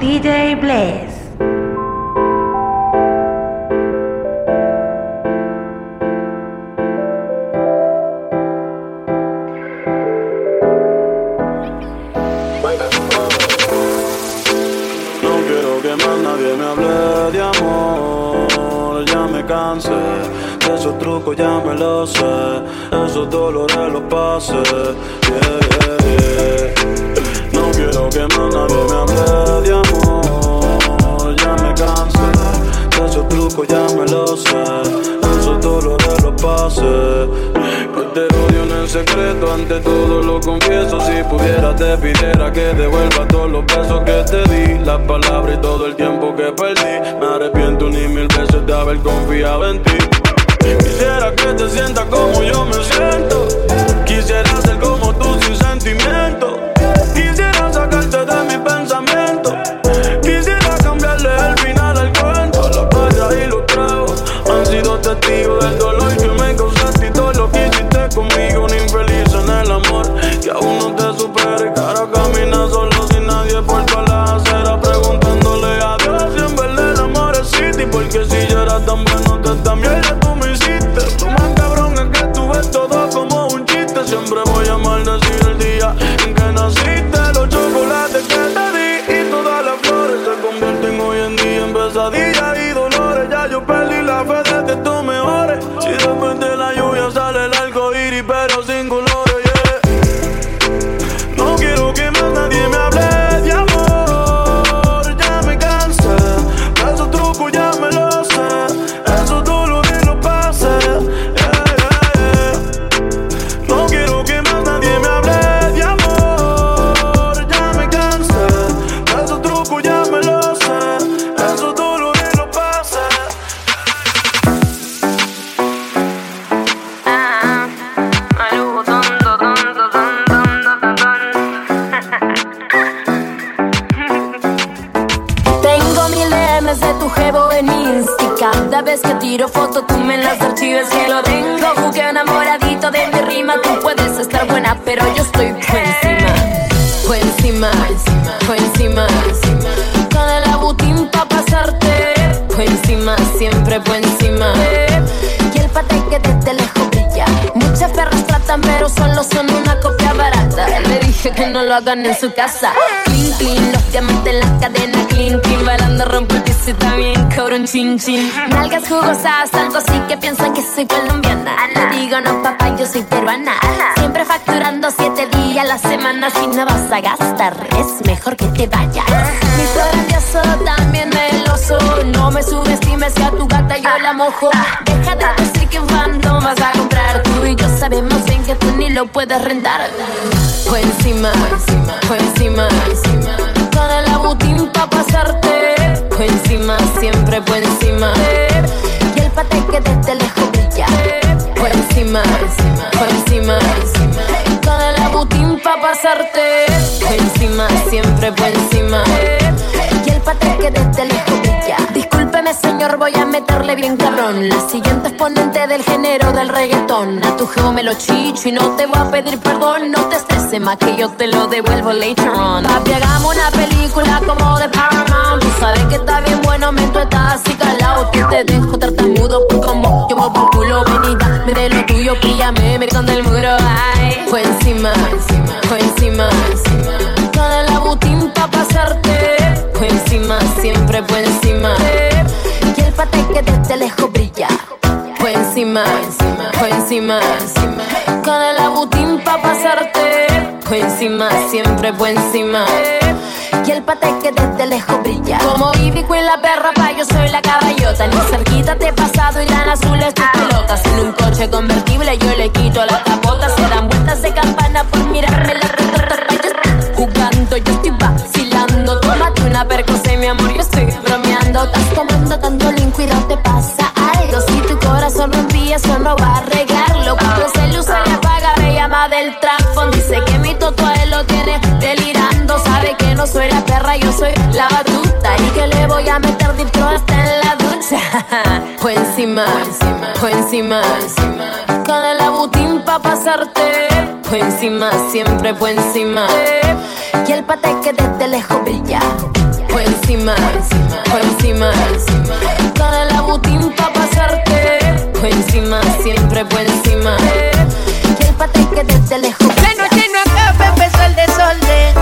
DJ Bless. No quiero que más nadie me hable de amor, ya me cansé de esos trucos, ya me lo sé, esos dolores los pasé. Devuelva todos los besos que te di, las palabras y todo el tiempo que perdí. Me arrepiento ni mil veces de haber confiado en ti. Lo hagan en su casa. Clean, clean, los diamantes en la cadena. Clean, clean, bailando rompe el piso y también cabrón chin, chin. Nalgas jugosas, algo así que piensan que soy colombiana. Le digo, no, papá, yo soy peruana. Siempre facturando siete días a la semana. Si no vas a gastar, es mejor que te vayas. Mi grandioso también meloso. No me subestimes que a tu gata yo la mojo. Deja de decir que fan no vas a comprar. Tú y yo sabemos que tú ni lo puedes rentar. Por encima, por encima, con el abutín pa' pasarte. Por encima, siempre por encima. Y el pate que desde lejos brilla. Por encima, por encima, con el abutín pa' pasarte. Por encima, siempre por encima. Y el pate que desde lejos brilla. Señor, voy a meterle bien cabrón. La siguiente exponente del género del reggaetón. A tu geo me lo chicho y no te voy a pedir perdón. No te estreses más que yo te lo devuelvo later on. Papi, hagamos una película como de Paramount. Tú sabes que está bien bueno, me tú estás así calado. Que te dejo tartamudo por como yo muevo el culo. Ven y dame de lo tuyo, píllame, me gritan del muro. Ay, fue encima, fue encima. Con el abutín pa' pasarte. Fue encima, siempre fue encima. El pate que desde lejos brilla. Fue encima, fue encima. Con el abutín pa' pasarte. Fue encima, siempre fue encima. Y el pate que desde lejos brilla. Como Ivy Queen la perra pa' yo soy la caballota. Ni cerquita te he pasado y tan azules tus pelotas. En un coche convertible yo le quito la capota. La batuta. Y que le voy a meter dentro hasta en la ducha. Fue encima, fue encima. Con el abutín pa' pasarte. Fue encima, siempre fue encima. Y el pate que desde lejos brilla. Fue encima, por encima. Dale la butín pa' pasarte. Por encima, siempre por encima. Y el pate que desde lejos. La noche no acaba, empezó el desorden.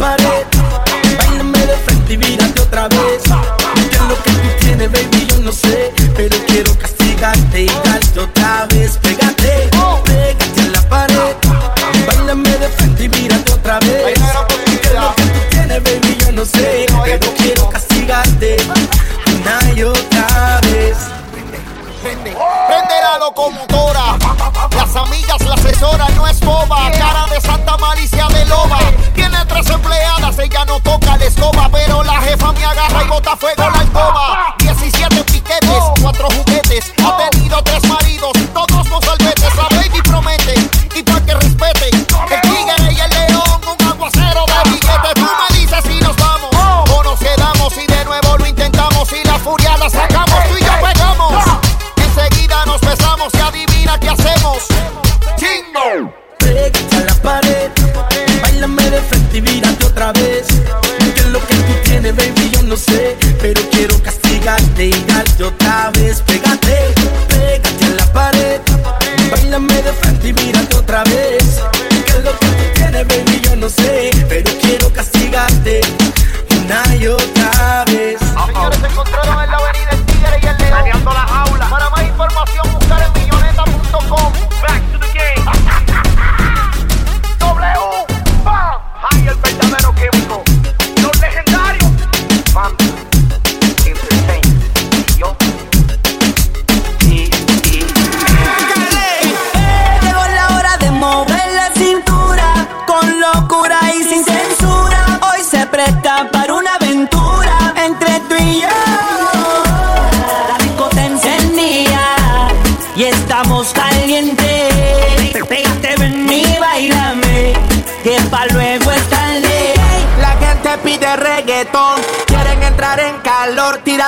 Pared,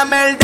Tírame el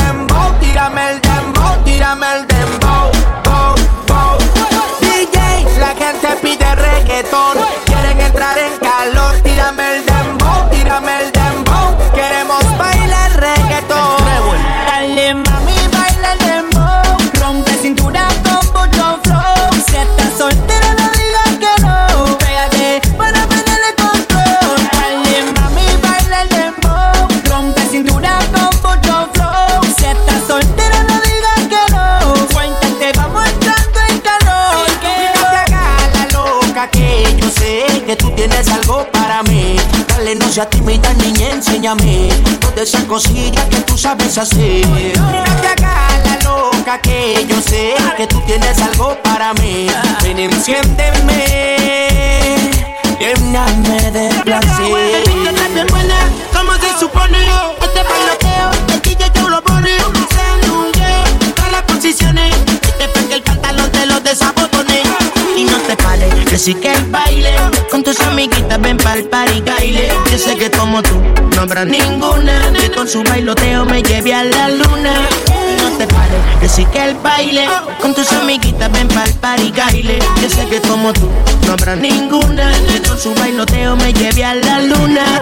cosillas que tú sabes hacer. No te hagas la loca que yo sé que tú tienes algo para mí. Ven, enciéndeme, lléname de placer. bien buena, como se supone. Este bailoteo, el DJ tú lo pone. Se anunció todas las posiciones. Este fue que el pantalón te lo desabotone. Y no te pares, que sí que el baile. Con tus amiguitas ven pa'l party baile. Yo sé que como tú no habrá ninguna que con su bailoteo me lleve a la luna. No te pares, que sí que el baile. Con tus amiguitas ven pa'l party baile. Yo sé que como tú no habrá ninguna que con su bailoteo me lleve a la luna.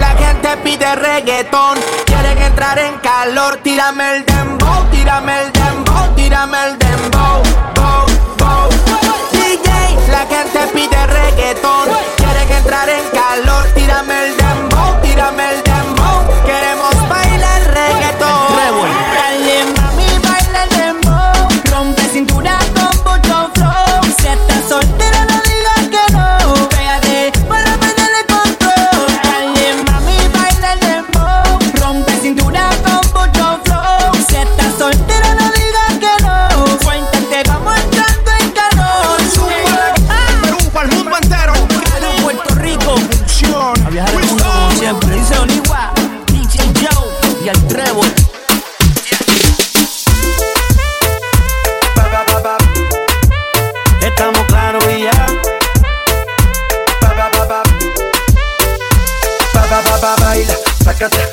La gente pide reggaetón, quieren entrar en calor. Tírame el dembow, tírame el dembow, tírame el dembow, la gente pide reggaetón, quieren entrar en calor. Tírame el dembow, tírame el baila,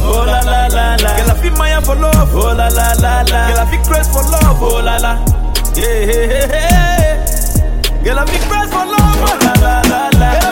love, oh la la la la. Girl, I feel Maya for love, oh la la la la. Girl, I feel crazy for love, oh la la. Yeah, yeah, yeah. Girl, I feel crazy for love, oh la la la la. Girl,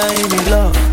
dying in love.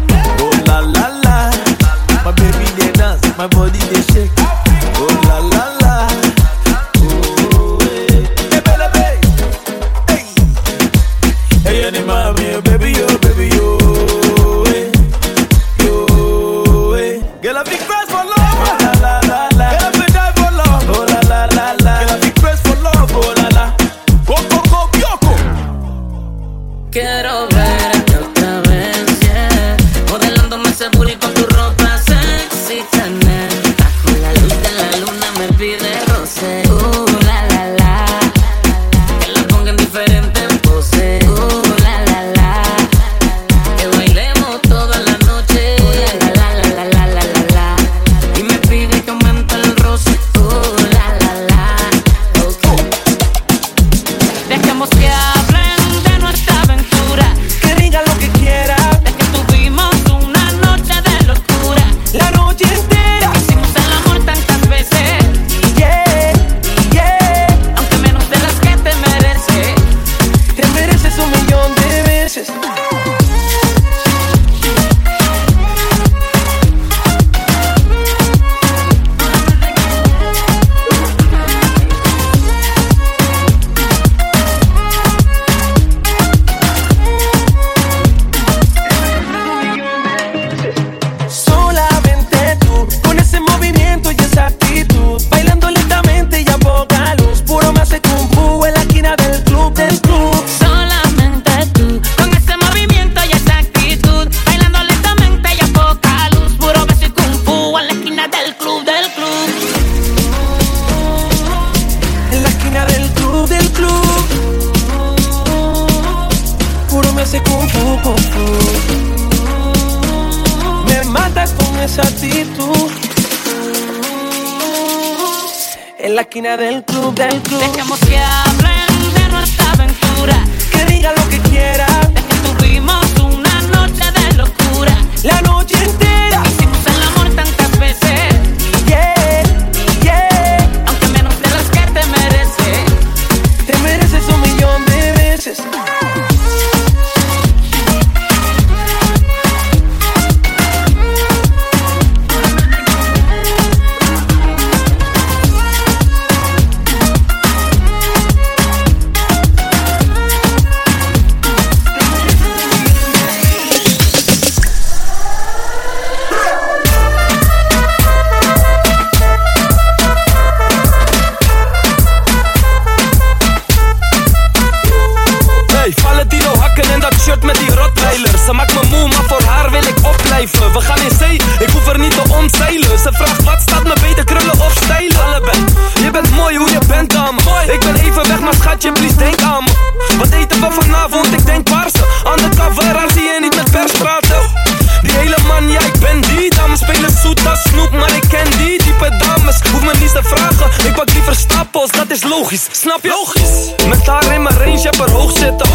Hey, vallen die nou hakken in dat shirt met die rottweiler Ze maakt me moe, maar voor haar wil ik opblijven. We gaan in zee, ik hoef er niet te omzeilen Ze vraagt wat staat me beter, krullen of stijlen? Allebei, je bent mooi hoe je bent dame. Ik ben even weg, maar schatje, please denk aan me. Wat eten we vanavond, ik denk paarse. Undercover, haar zie je niet met pers praten Die hele man, ja ik ben die Dames spelen zoet als snoep, maar ik ken die Type dames, hoef me niet te vragen Ik pak liever stapels, dat is logisch, snap je? Logisch Met haar in mijn range, heb er hoog zitten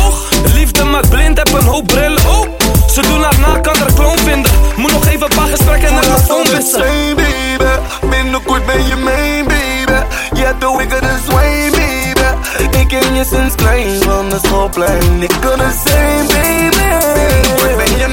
Liefde maakt blind, heb een hoop brillen oh. Ze doen haar na, kan er kloon vinden Moet nog even een paar gesprekken naar mijn phone wissen baby, binnenkort ben je mijn baby. Je hebt de wickedest way baby. Ik ken je sinds klein van de schoolplein. Ik kan het zijn baby. Binnenkort ben je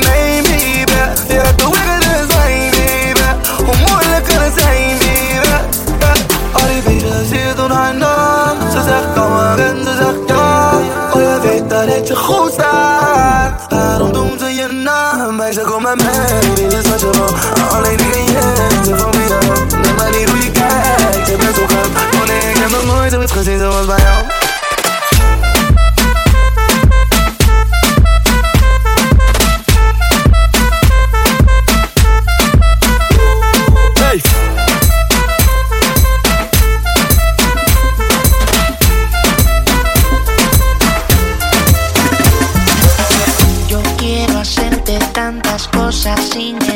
took on my man, it is much of all. All they nigga, yeah, to for me up. Nobody really got, to mess with them. On I'm the noise, and we're pressing I'm by all. Cosas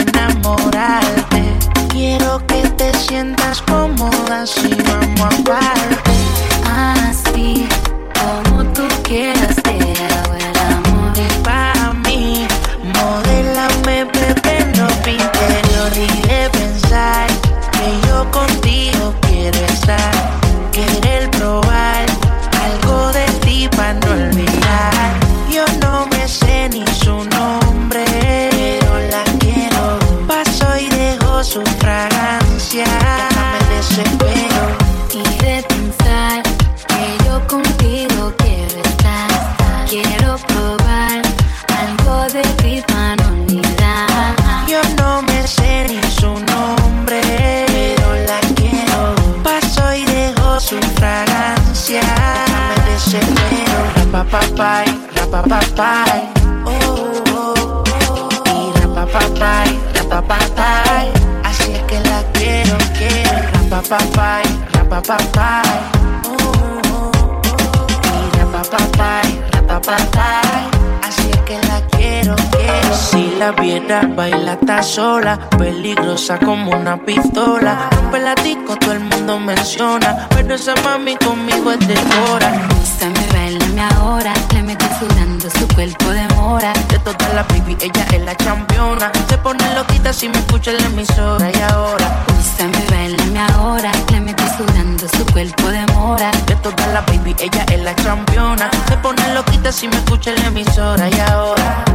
todas las baby, ella es la championa. Se pone loquita si me escucha en la emisora y ahora. Úsame, bailame ahora. Le metí sudando su cuerpo de mora. De todas las baby, ella es la championa. Se pone loquita si me escucha en la emisora y ahora.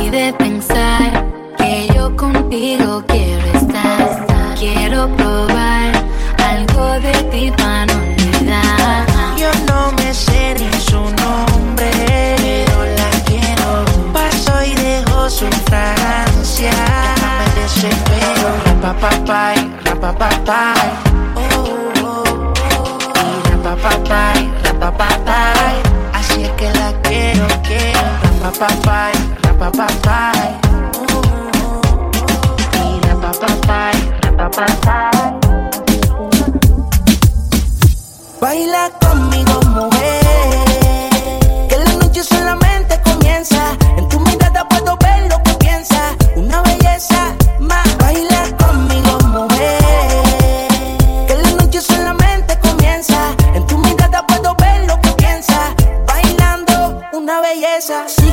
Y de pensar que yo contigo quiero estar. Quiero probar algo de ti para no olvidar. Yo no me sé ni su nombre, su fragancia. Me desespero. Rapapapay, rapapapay. Oh, oh, oh. Rapapapay, rapapapay. Así es que la quiero, quiero. Rapapapay, rapapapay. Oh, oh, oh. Y rapapapay, rapapapay. Baila conmigo, cabeza.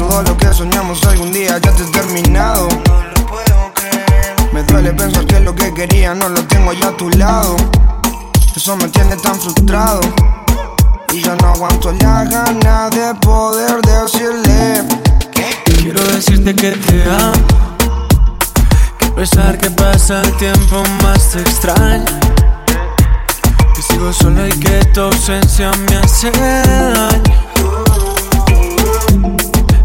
Todo lo que soñamos algún día ya te he terminado. Me duele pensar que lo que quería no lo tengo ya a tu lado. Eso me tiene tan frustrado. Y ya no aguanto la gana de poder decirle Quiero decirte que te amo. Que a pesar que pasa el tiempo más te extraño. Que sigo solo y que tu ausencia me hace daño.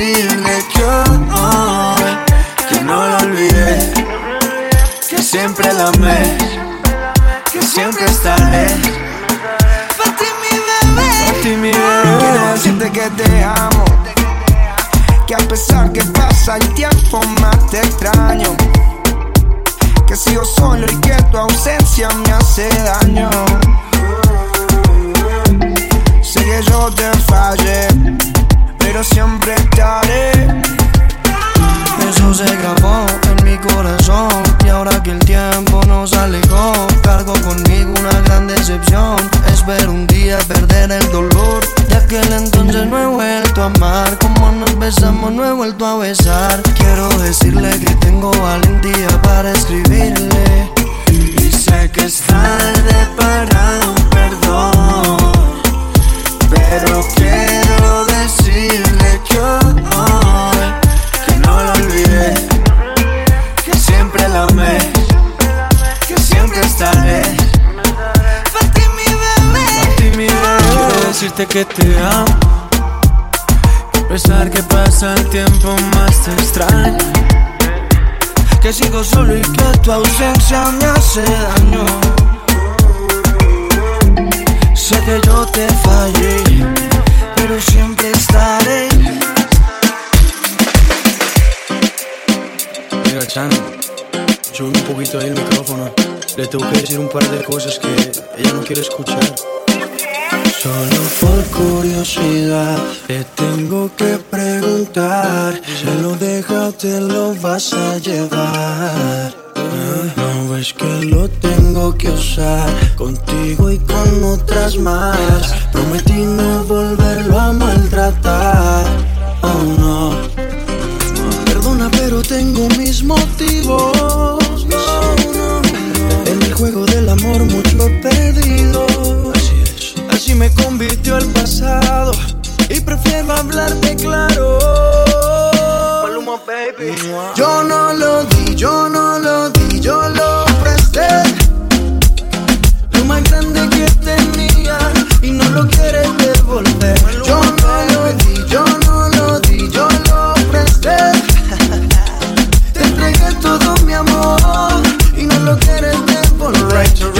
decirle que hoy que no lo olvidé, que siempre la amé, que siempre estaré. Para ti mi bebé. Para ti mi bebé. Quiero decirte que te amo. Que a pesar que pasa el tiempo más te extraño. Que sigo solo y que tu ausencia me hace daño. Sé que yo te fallé, siempre estaré. Eso se grabó en mi corazón y ahora que el tiempo nos alejó, cargo conmigo una gran decepción. Espero un día perder el dolor. De aquel entonces no he vuelto a amar, como nos besamos no he vuelto a besar. Quiero decirle que tengo valentía para escribirle. Y sé que es tarde para decirte que te amo. A pesar que pasa el tiempo más te extraño. Que sigo solo y que tu ausencia me hace daño. Sé que yo te fallé, pero siempre estaré. Mira, Chan, sube un poquito ahí el micrófono. Le tengo que decir un par de cosas que ella no quiere escuchar. Solo por curiosidad te tengo que preguntar. Si lo dejas te lo vas a llevar. No ves que lo tengo que usar Contigo y con otras más. Prometí no volverlo a maltratar. Oh no. Perdona pero tengo mis motivos. En el juego del amor mucho he perdido Así me convirtió el pasado y prefiero hablarte claro. Yo no lo di, yo no lo di, yo lo presté. Lo más grande que tenía y no lo quieres devolver. Yo no lo di, yo no lo di, yo lo presté. Te entregué todo mi amor y no lo quieres devolver.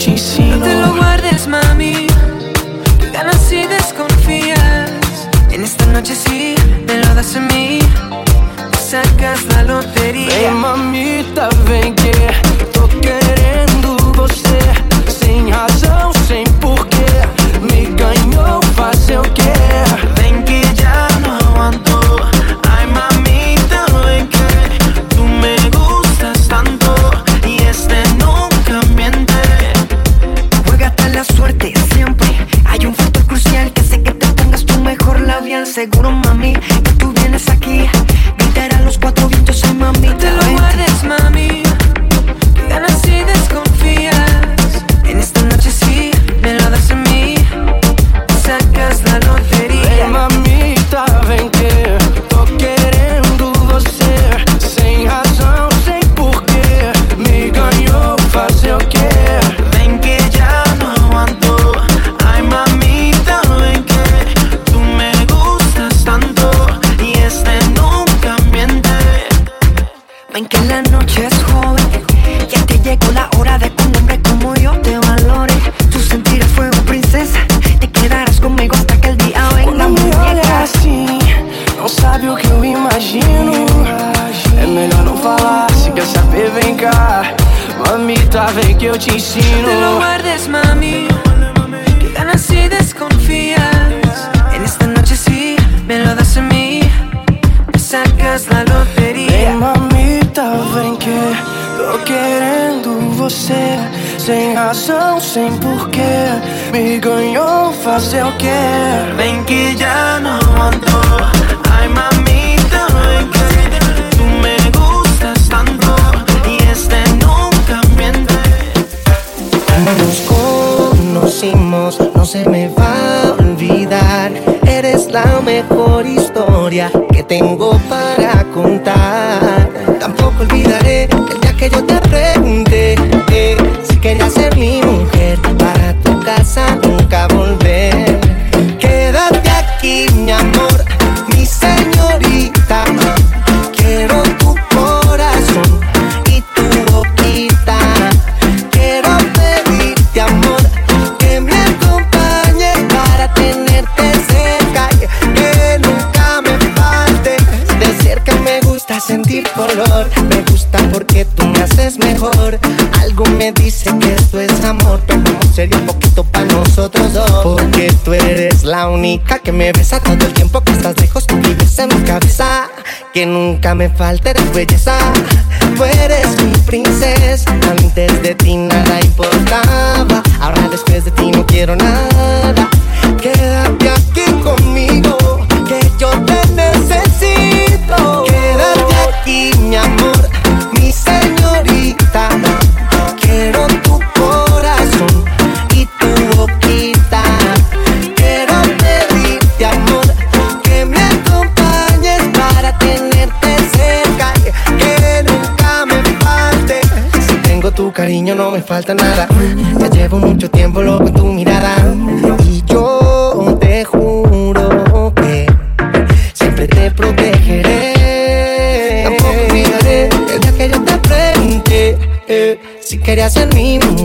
No te lo guardes, mami. Que ganas si desconfías. En esta noche sí, me lo das a mí. Sacas la lotería. Hey, mamita, ven que sem razão, sem porquê. Me ganhou, fazer o quê? Vem que já não andou. Ai, mamita, ven que tú me gustas tanto. Y este nunca miente. Nos conocimos, no se me va a olvidar. Eres la mejor historia que tengo para contar. Tampoco olvidaré que que yo te pregunté eh, si querías ser mi mujer. Para tu casa nunca volví la única que me besa todo el tiempo que estás lejos y besa en mi cabeza. Que nunca me falte de belleza. Tú eres mi princesa. Antes de ti nada importaba. Ahora después de ti no quiero nada falta nada. Ya llevo mucho tiempo loco en tu mirada. Y yo te juro que siempre te protegeré. Tampoco olvidaré el día que yo te frente. Eh, si querías ser mi mujer.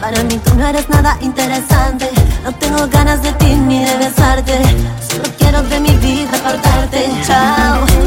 Para mí tú no eres nada interesante. No tengo ganas de ti ni de besarte. Solo quiero de mi vida apartarte. Chao.